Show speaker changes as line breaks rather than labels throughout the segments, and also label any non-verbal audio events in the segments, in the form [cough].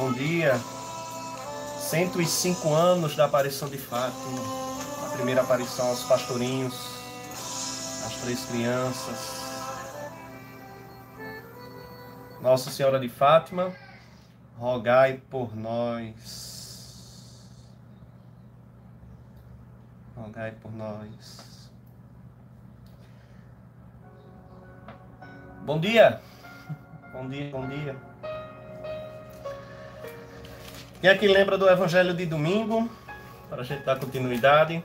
Bom dia. 105 anos da aparição de Fátima. A primeira aparição aos pastorinhos, às três crianças. Nossa Senhora de Fátima, rogai por nós. Rogai por nós. Bom dia. Bom dia, bom dia. Quem aqui lembra do Evangelho de domingo? Para a gente dar continuidade.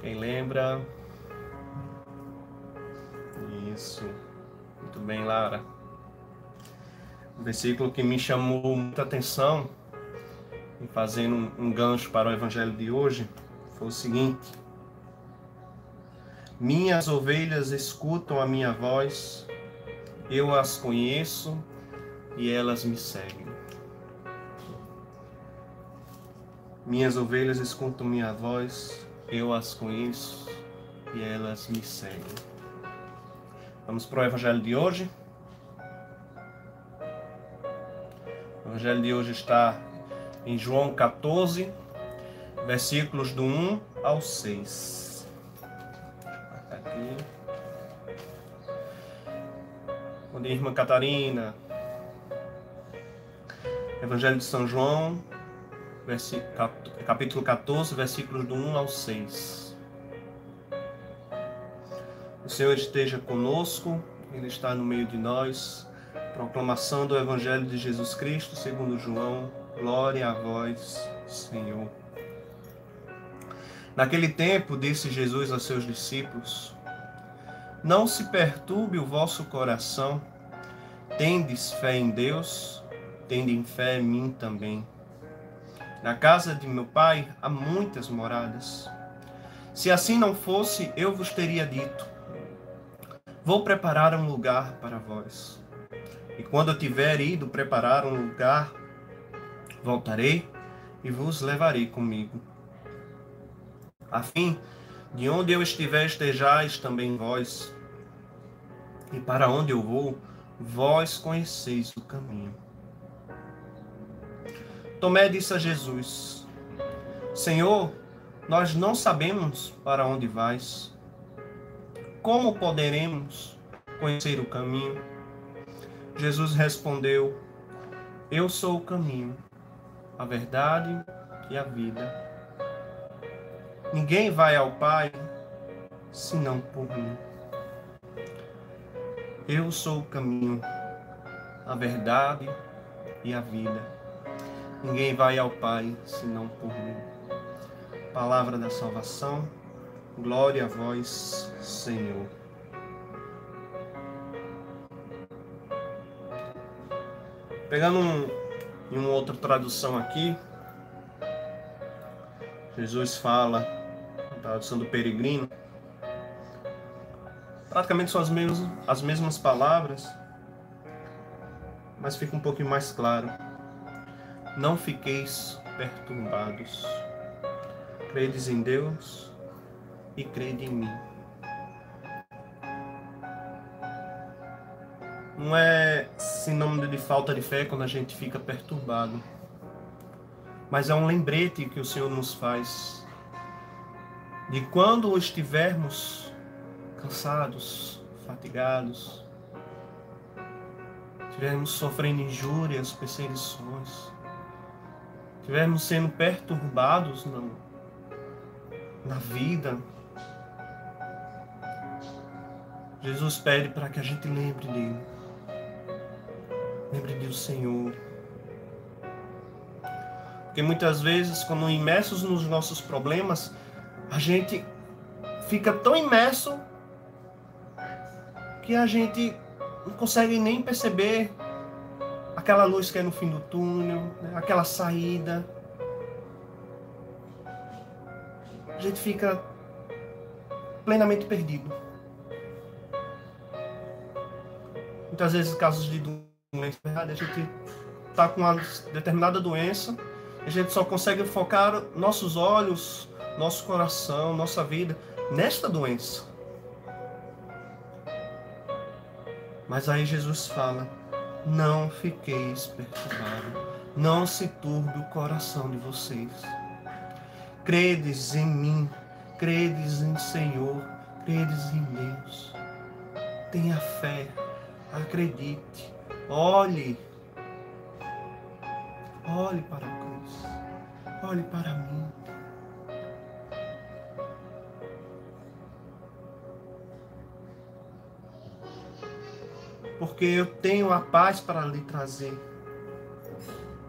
Quem lembra? Isso. Muito bem, Lara. O versículo que me chamou muita atenção, fazendo um, um gancho para o Evangelho de hoje, foi o seguinte. Minhas ovelhas escutam a minha voz, eu as conheço e elas me seguem. Minhas ovelhas escutam minha voz, eu as conheço e elas me seguem. Vamos para o Evangelho de hoje. O Evangelho de hoje está em João 14, versículos do 1 ao 6. Bom dia, irmã Catarina. Evangelho de São João, capítulo 14, versículos do 1 ao 6. O Senhor esteja conosco, Ele está no meio de nós. Proclamação do Evangelho de Jesus Cristo, segundo João. Glória a vós, Senhor. Naquele tempo, disse Jesus aos seus discípulos: Não se perturbe o vosso coração. Tendes fé em Deus, tendem fé em mim também. Na casa de meu pai há muitas moradas. Se assim não fosse, eu vos teria dito: Vou preparar um lugar para vós. E quando eu tiver ido preparar um lugar, voltarei e vos levarei comigo a fim de onde eu estiver estejais também vós, e para onde eu vou, vós conheceis o caminho. Tomé disse a Jesus: Senhor, nós não sabemos para onde vais. Como poderemos conhecer o caminho? Jesus respondeu: Eu sou o caminho, a verdade e a vida. Ninguém vai ao Pai senão por mim. Eu sou o caminho, a verdade e a vida. Ninguém vai ao Pai senão por mim. Palavra da salvação, glória a vós, Senhor. Pegando um, em uma outra tradução aqui, Jesus fala tradução do Peregrino, praticamente são as mesmas, as mesmas palavras, mas fica um pouquinho mais claro. Não fiqueis perturbados. Credes em Deus e crede em mim. Não é sinônimo de falta de fé quando a gente fica perturbado, mas é um lembrete que o Senhor nos faz de quando estivermos cansados, fatigados, estivermos sofrendo injúrias, perseguições, estivermos sendo perturbados na, na vida, Jesus pede para que a gente lembre dele. Lembre do Senhor. Porque muitas vezes, quando imersos nos nossos problemas, a gente fica tão imerso que a gente não consegue nem perceber aquela luz que é no fim do túnel, né? aquela saída. A gente fica plenamente perdido. Muitas vezes, casos de doença, a gente está com uma determinada doença, a gente só consegue focar nossos olhos nosso coração, nossa vida nesta doença. Mas aí Jesus fala: Não fiqueis perturbados, não se turbe o coração de vocês. Credes em mim, credes em Senhor, credes em Deus. Tenha fé, acredite, olhe, olhe para a cruz, olhe para mim. Porque eu tenho a paz para lhe trazer.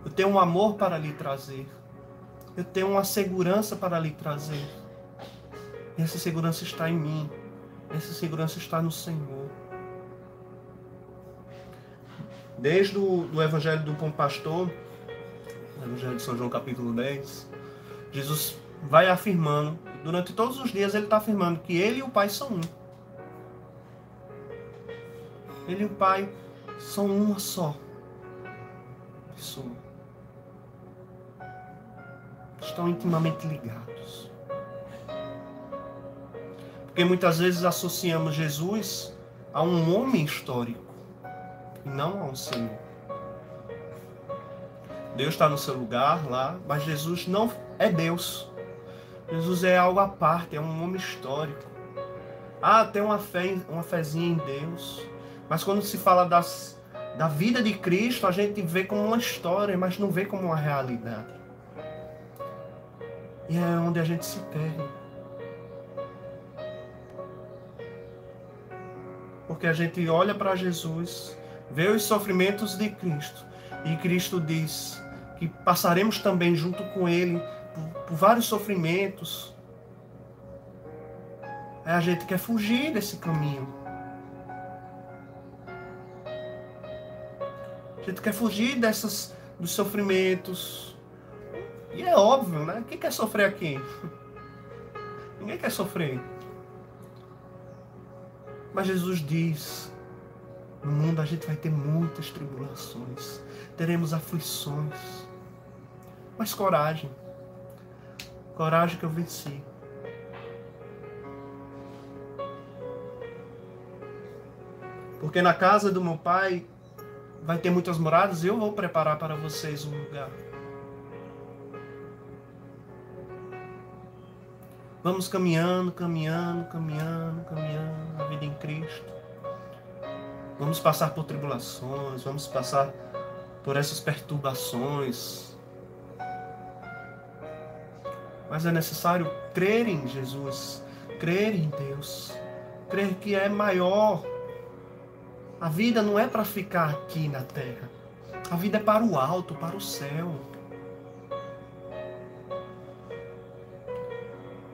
Eu tenho um amor para lhe trazer. Eu tenho uma segurança para lhe trazer. E essa segurança está em mim. Essa segurança está no Senhor. Desde o Evangelho do Bom Pastor, Evangelho de São João capítulo 10, Jesus vai afirmando, durante todos os dias ele está afirmando que ele e o Pai são um. Ele e o Pai são uma só pessoa. Estão intimamente ligados. Porque muitas vezes associamos Jesus a um homem histórico e não a um Senhor. Deus está no seu lugar lá, mas Jesus não é Deus. Jesus é algo à parte, é um homem histórico. Ah, tem uma fé, uma fezinha em Deus. Mas quando se fala das, da vida de Cristo, a gente vê como uma história, mas não vê como uma realidade. E é onde a gente se perde. Porque a gente olha para Jesus, vê os sofrimentos de Cristo, e Cristo diz que passaremos também junto com Ele por, por vários sofrimentos. Aí a gente quer fugir desse caminho. A gente quer fugir dessas, dos sofrimentos. E é óbvio, né? Quem quer sofrer aqui? [laughs] Ninguém quer sofrer. Mas Jesus diz: no mundo a gente vai ter muitas tribulações, teremos aflições. Mas coragem. Coragem que eu venci. Porque na casa do meu pai vai ter muitas moradas e eu vou preparar para vocês um lugar. Vamos caminhando, caminhando, caminhando, caminhando a vida em Cristo. Vamos passar por tribulações, vamos passar por essas perturbações. Mas é necessário crer em Jesus, crer em Deus, crer que é maior. A vida não é para ficar aqui na terra. A vida é para o alto, para o céu.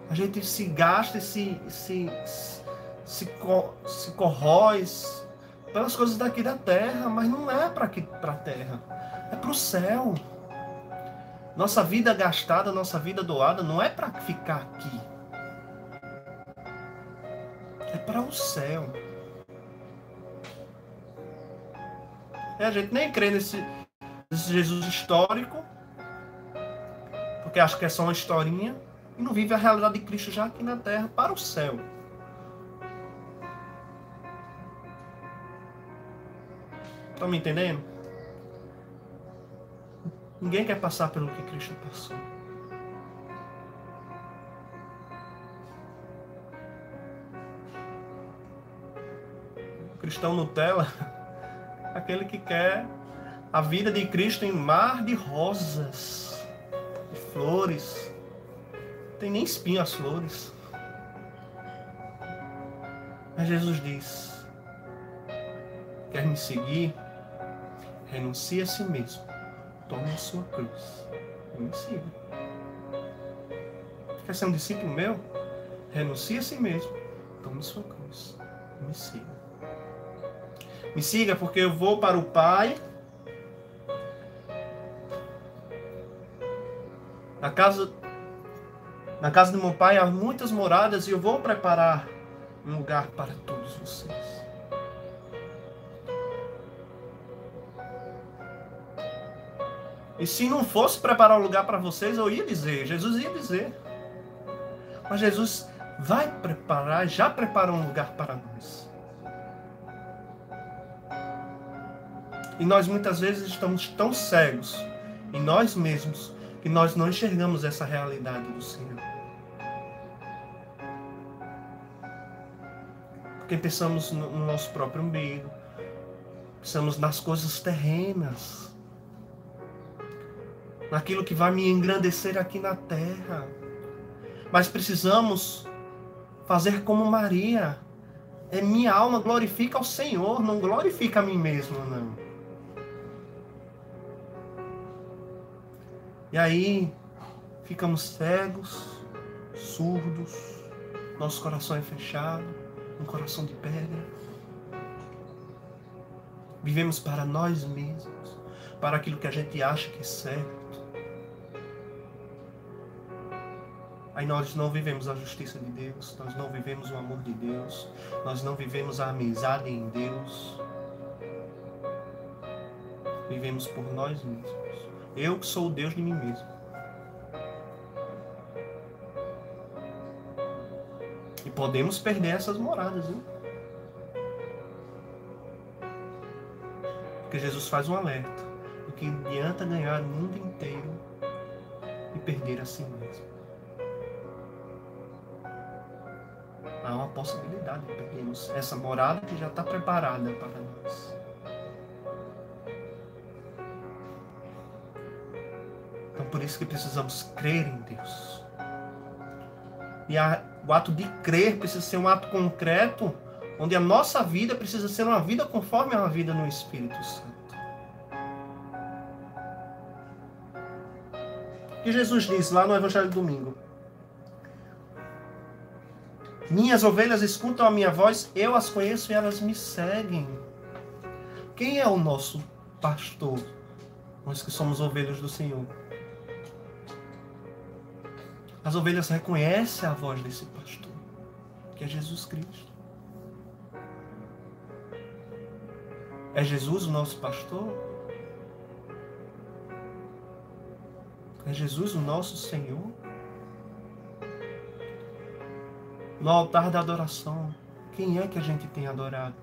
A gente se gasta e se, se, se, se corrói pelas coisas daqui da terra, mas não é para a terra, é para o céu. Nossa vida gastada, nossa vida doada não é para ficar aqui. É para o céu. É, a gente nem crê nesse, nesse Jesus histórico, porque acha que é só uma historinha e não vive a realidade de Cristo já aqui na terra para o céu. Estão me entendendo? Ninguém quer passar pelo que Cristo passou. Cristão Nutella, [laughs] aquele que quer a vida de Cristo em mar de rosas, de flores, tem nem espinho as flores. Mas Jesus diz: Quer me seguir? Renuncie a si mesmo. Tome a sua cruz. E me siga. Quer ser um discípulo meu? Renuncie a si mesmo. Tome sua cruz. E me siga. Me siga porque eu vou para o Pai. Na casa na casa do meu pai há muitas moradas e eu vou preparar um lugar para todos vocês. E se não fosse preparar um lugar para vocês, eu ia dizer, Jesus ia dizer. Mas Jesus vai preparar, já preparou um lugar para nós. E nós muitas vezes estamos tão cegos em nós mesmos que nós não enxergamos essa realidade do Senhor. Porque pensamos no nosso próprio umbigo, pensamos nas coisas terrenas, naquilo que vai me engrandecer aqui na terra. Mas precisamos fazer como Maria. É minha alma glorifica ao Senhor, não glorifica a mim mesmo, não. E aí ficamos cegos, surdos, nosso coração é fechado, um coração de pedra. Vivemos para nós mesmos, para aquilo que a gente acha que é certo. Aí nós não vivemos a justiça de Deus, nós não vivemos o amor de Deus, nós não vivemos a amizade em Deus. Vivemos por nós mesmos. Eu que sou o Deus de mim mesmo. E podemos perder essas moradas, viu? Porque Jesus faz um alerta. O que adianta ganhar o mundo inteiro e perder a si mesmo. Há uma possibilidade de perdermos essa morada que já está preparada para nós. Isso que precisamos crer em Deus. E a, o ato de crer precisa ser um ato concreto, onde a nossa vida precisa ser uma vida conforme a vida no Espírito Santo. O que Jesus diz lá no Evangelho do Domingo? Minhas ovelhas escutam a minha voz, eu as conheço e elas me seguem. Quem é o nosso pastor? Nós que somos ovelhas do Senhor. As ovelhas reconhecem a voz desse pastor, que é Jesus Cristo. É Jesus o nosso pastor? É Jesus o nosso Senhor? No altar da adoração, quem é que a gente tem adorado?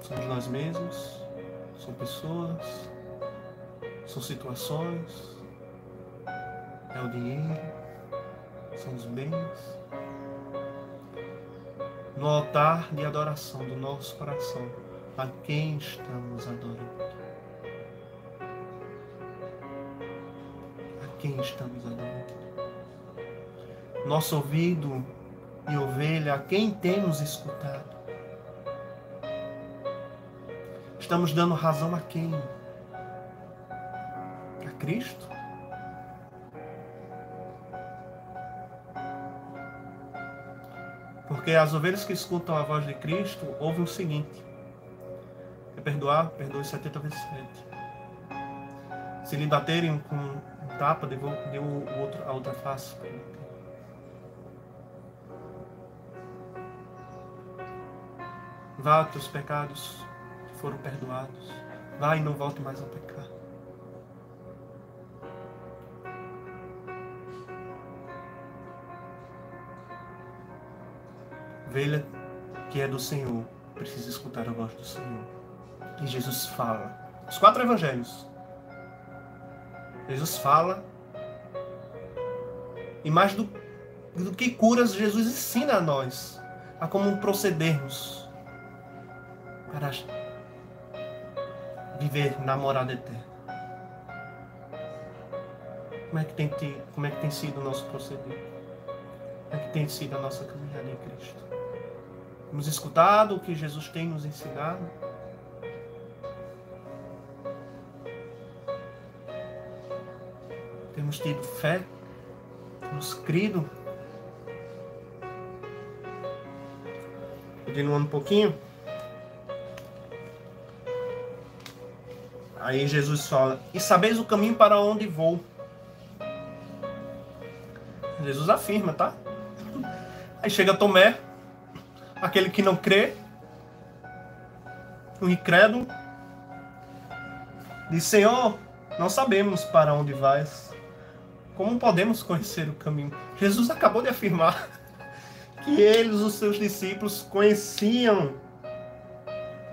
Somos nós mesmos? São pessoas? São situações, é o dinheiro, são os bens. No altar de adoração do nosso coração, a quem estamos adorando? A quem estamos adorando? Nosso ouvido e ovelha, a quem temos escutado? Estamos dando razão a quem? Cristo? Porque as ovelhas que escutam a voz de Cristo ouvem o seguinte: é perdoar, perdoe 70 vezes 7. Se lhe baterem com um tapa, dê o outro, a outra face. Vá, teus pecados foram perdoados. Vá e não volte mais a pecar. Ovelha que é do Senhor precisa escutar a voz do Senhor. E Jesus fala. Os quatro evangelhos. Jesus fala. E mais do, do que curas, Jesus ensina a nós a como procedermos para viver na morada eterna. Como é que tem, como é que tem sido o nosso proceder? Como é que tem sido a nossa caminhada em Cristo? Temos escutado o que Jesus tem nos ensinado. Temos tido fé, temos crido. Continuando um pouquinho. Aí Jesus fala: E sabeis o caminho para onde vou. Jesus afirma, tá? Aí chega Tomé, aquele que não crê, o incrédulo, diz: Senhor, não sabemos para onde vais. Como podemos conhecer o caminho? Jesus acabou de afirmar [laughs] que eles, os seus discípulos, conheciam,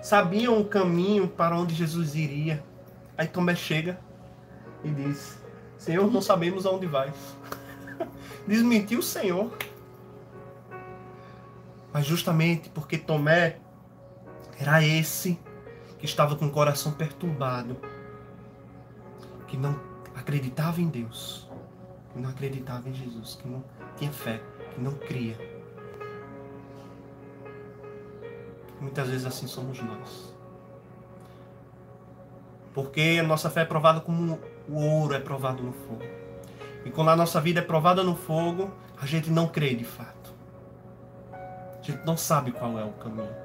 sabiam o caminho para onde Jesus iria. Aí Tomé chega e diz: Senhor, não sabemos aonde vais. [laughs] Desmentiu o Senhor. Mas justamente porque Tomé era esse que estava com o coração perturbado, que não acreditava em Deus, que não acreditava em Jesus, que não tinha fé, que não cria. Muitas vezes assim somos nós. Porque a nossa fé é provada como o ouro é provado no fogo. E quando a nossa vida é provada no fogo, a gente não crê de fato. A gente não sabe qual é o caminho.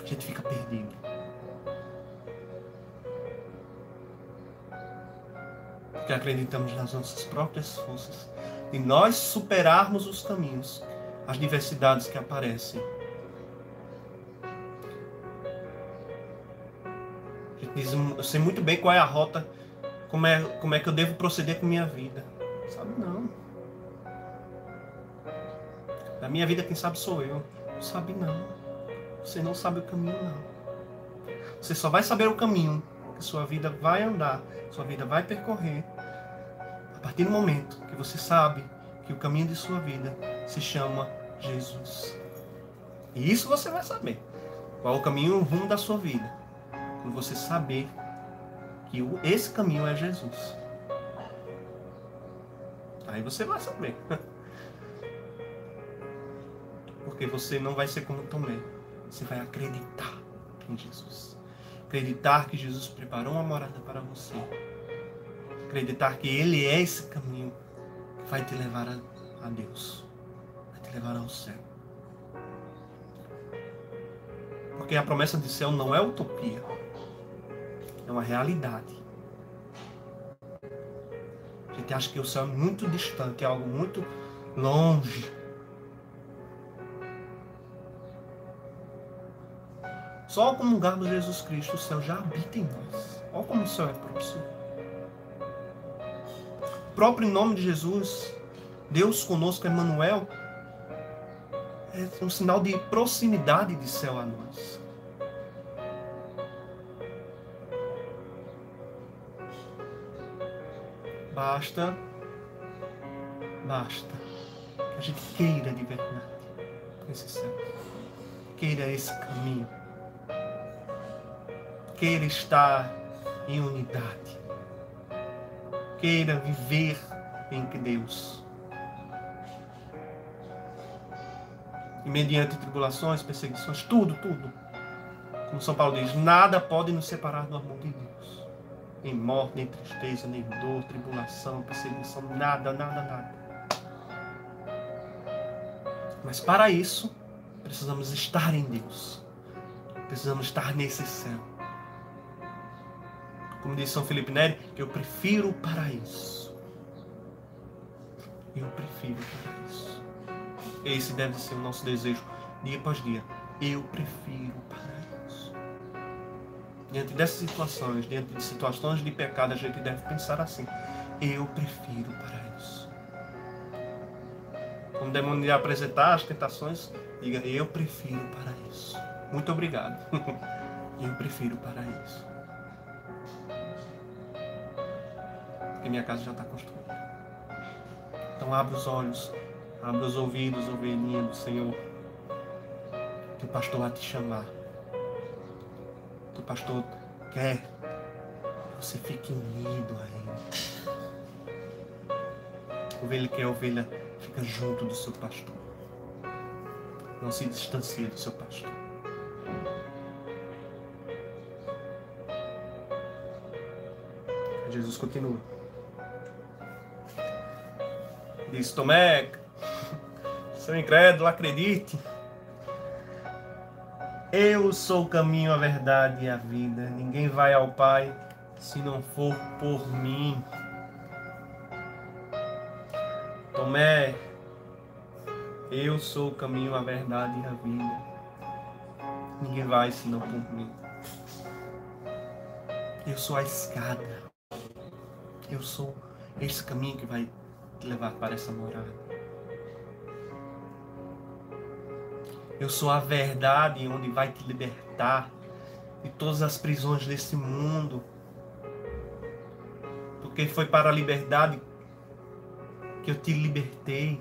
A gente fica perdido. Porque acreditamos nas nossas próprias forças. E nós superarmos os caminhos, as diversidades que aparecem Diz, eu sei muito bem qual é a rota, como é, como é que eu devo proceder com minha vida. Sabe não. Minha vida quem sabe sou eu. Não sabe não. Você não sabe o caminho não. Você só vai saber o caminho que sua vida vai andar, sua vida vai percorrer a partir do momento que você sabe que o caminho de sua vida se chama Jesus. E isso você vai saber. Qual o caminho, o rumo da sua vida quando você saber que esse caminho é Jesus. Aí você vai saber. [laughs] Porque você não vai ser como Tomé. Você vai acreditar em Jesus. Acreditar que Jesus preparou uma morada para você. Acreditar que Ele é esse caminho que vai te levar a, a Deus. Vai te levar ao céu. Porque a promessa de céu não é utopia é uma realidade. A gente acha que o céu é muito distante, é algo muito longe. Só ao comungarmos Jesus Cristo, o céu já habita em nós. Olha como o céu é próximo. O próprio nome de Jesus, Deus conosco, Emmanuel, é um sinal de proximidade de céu a nós. Basta, basta que a gente queira de verdade esse céu. Queira esse caminho. Queira estar em unidade. Queira viver em Deus. E mediante tribulações, perseguições, tudo, tudo. Como São Paulo diz, nada pode nos separar do amor de Deus nem morte, nem tristeza, nem dor, tribulação, perseguição, nada, nada, nada. Mas para isso, precisamos estar em Deus. Precisamos estar nesse céu. Como diz São Felipe Neri, eu prefiro o paraíso. Eu prefiro o paraíso. Esse deve ser o nosso desejo dia após dia. Eu prefiro o paraíso. Diante dessas situações, diante de situações de pecado, a gente deve pensar assim: eu prefiro para isso. Quando o demônio lhe apresentar as tentações, diga: eu prefiro para isso. Muito obrigado. [laughs] eu prefiro para isso. Porque minha casa já está construída. Então abra os olhos, abra os ouvidos, ovelhinha do Senhor. O pastor vai te chamar o pastor quer que você fique unido a ele. Ovelha que é ovelha, fica junto do seu pastor. Não se distancie do seu pastor. Jesus continua. Diz Tomé, seu incrédulo, acredite. Eu sou o caminho, a verdade e a vida. Ninguém vai ao Pai se não for por mim. Tomé, eu sou o caminho, a verdade e a vida. Ninguém vai senão por mim. Eu sou a escada. Eu sou esse caminho que vai te levar para essa morada. Eu sou a verdade onde vai te libertar de todas as prisões desse mundo. Porque foi para a liberdade que eu te libertei.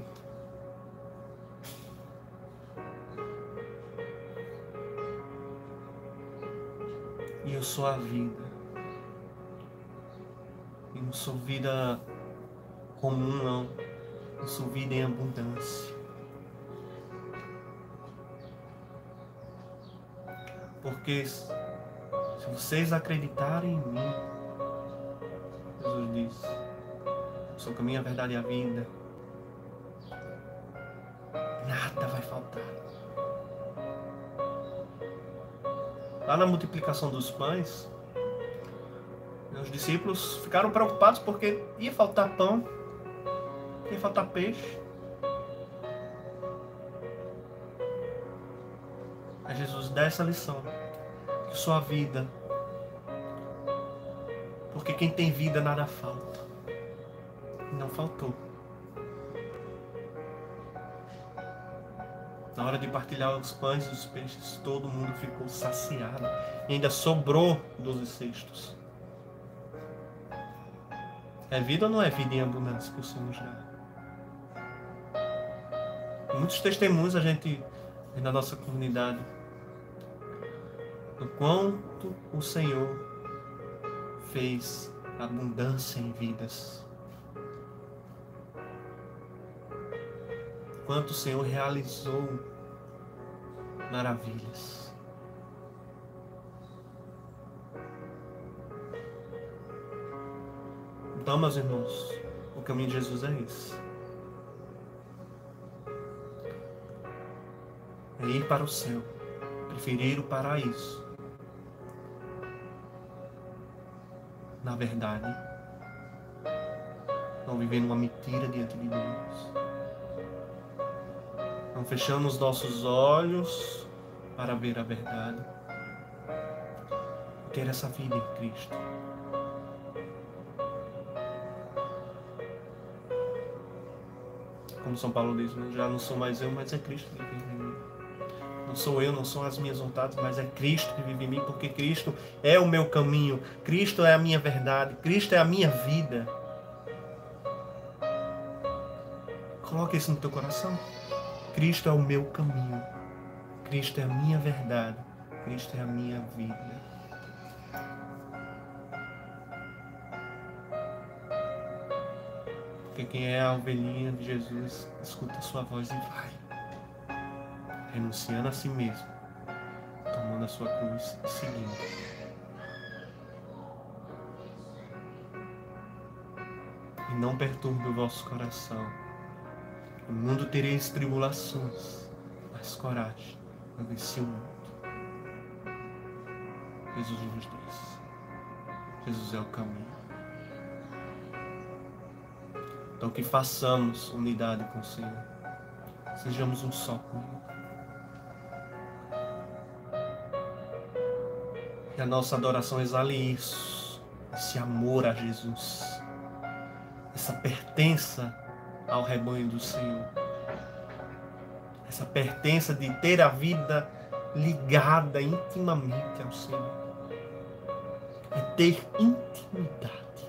E eu sou a vida. Eu não sou vida não. Eu sou vida em abundância. Porque se vocês acreditarem em mim, Jesus disse, eu sou o caminho, a verdade e a vida, nada vai faltar. Lá na multiplicação dos pães, os discípulos ficaram preocupados porque ia faltar pão, ia faltar peixe. Aí Jesus dá essa lição. Que sua vida. Porque quem tem vida nada falta. Não faltou. Na hora de partilhar os pães e os peixes, todo mundo ficou saciado. E ainda sobrou 12 cestos. É vida ou não é vida em abundância que o Senhor já? Muitos testemunhos a gente na nossa comunidade do quanto o Senhor fez abundância em vidas. Quanto o Senhor realizou maravilhas. Então, meus irmãos, o caminho de Jesus é esse. É ir para o céu, preferir o paraíso. Na verdade, não vivendo uma mentira diante de Deus. Não fechando os nossos olhos para ver a verdade. Ter essa vida em Cristo. como São Paulo diz, né? já não sou mais eu, mas é Cristo que vive. Não sou eu, não são as minhas vontades, mas é Cristo que vive em mim, porque Cristo é o meu caminho, Cristo é a minha verdade, Cristo é a minha vida. Coloque isso no teu coração. Cristo é o meu caminho, Cristo é a minha verdade, Cristo é a minha vida. Porque quem é a ovelhinha de Jesus escuta a sua voz e vai. Renunciando a si mesmo, tomando a sua cruz e seguindo. E não perturbe o vosso coração. No mundo tereis tribulações, mas coragem, eu venci o mundo. Jesus nos diz. Jesus é o caminho. Então que façamos unidade com o Senhor. Sejamos um só com Ele. Que a nossa adoração exale isso, esse amor a Jesus, essa pertença ao rebanho do Senhor, essa pertença de ter a vida ligada intimamente ao Senhor, é ter intimidade.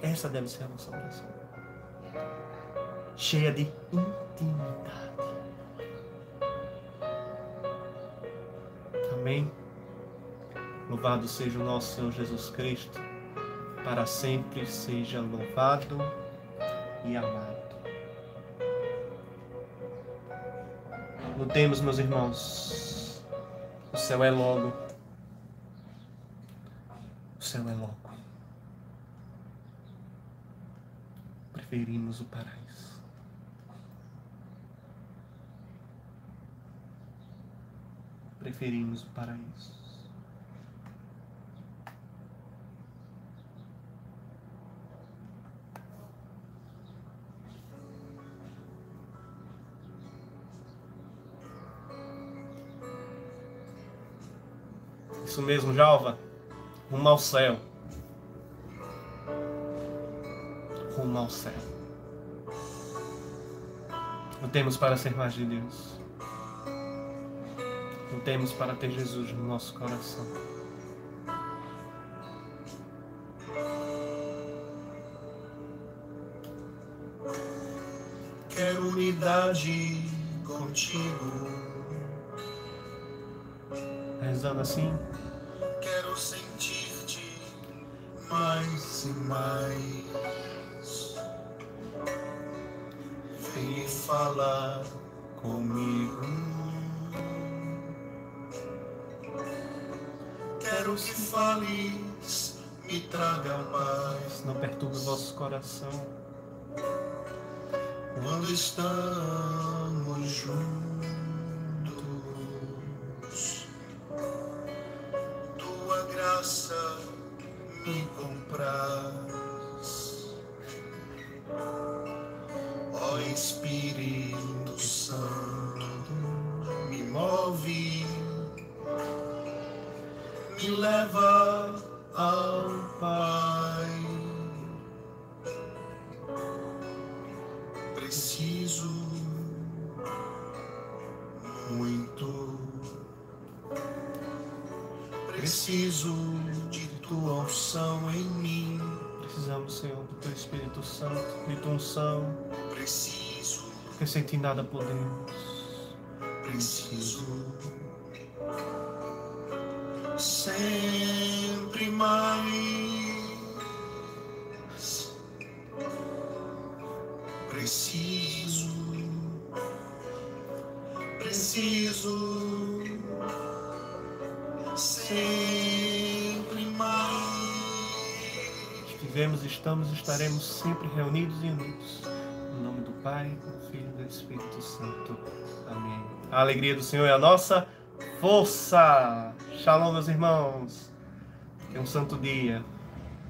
Essa deve ser a nossa oração cheia de intimidade. Amém? Louvado seja o nosso Senhor Jesus Cristo, para sempre seja louvado e amado. Lutemos, meus irmãos. O céu é logo. O céu é logo. Preferimos o paraíso. preferimos o paraíso. Isso mesmo, Jalva. Rumo ao céu. Rumo ao céu. Lutemos para ser mais de Deus. Lutemos para ter Jesus no nosso coração.
Quero unidade contigo.
Rezando assim.
Vem falar comigo. Quero que fales, me traga paz.
Não perturbe o vosso coração.
Quando estamos juntos. Preciso de tua unção em mim.
Precisamos, Senhor, do teu Espírito Santo, de tua unção.
Preciso.
Porque sem ti nada podemos.
Preciso. Sempre mais. Preciso. Preciso
Estivemos, estamos estaremos sempre reunidos e unidos. Em nome do Pai, do Filho e do Espírito Santo. Amém. A alegria do Senhor é a nossa força. Shalom, meus irmãos. É um santo dia.